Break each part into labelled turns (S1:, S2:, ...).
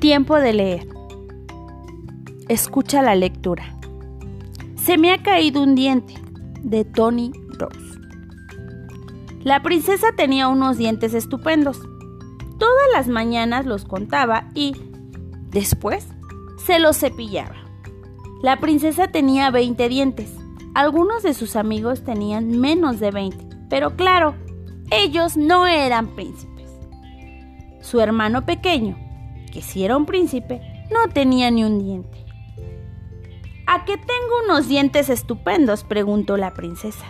S1: Tiempo de leer. Escucha la lectura. Se me ha caído un diente de Tony Rose. La princesa tenía unos dientes estupendos. Todas las mañanas los contaba y, después, se los cepillaba. La princesa tenía 20 dientes. Algunos de sus amigos tenían menos de 20, pero claro, ellos no eran príncipes. Su hermano pequeño, que si era un príncipe, no tenía ni un diente. ¿A qué tengo unos dientes estupendos? preguntó la princesa.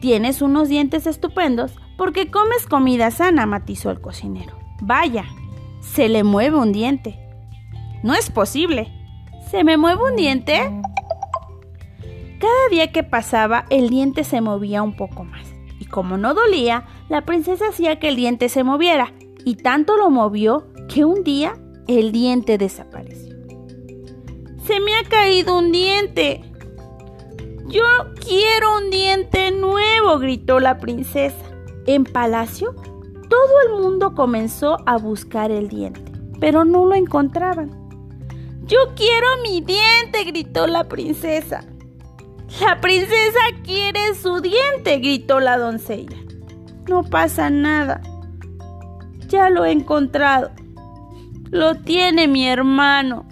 S1: Tienes unos dientes estupendos porque comes comida sana, matizó el cocinero. Vaya, se le mueve un diente. No es posible. ¿Se me mueve un diente? Cada día que pasaba, el diente se movía un poco más. Y como no dolía, la princesa hacía que el diente se moviera. Y tanto lo movió que un día el diente desapareció. Se me ha caído un diente. Yo quiero un diente nuevo, gritó la princesa. En palacio, todo el mundo comenzó a buscar el diente, pero no lo encontraban. Yo quiero mi diente, gritó la princesa. La princesa quiere su diente, gritó la doncella. No pasa nada. Ya lo he encontrado. Lo tiene mi hermano.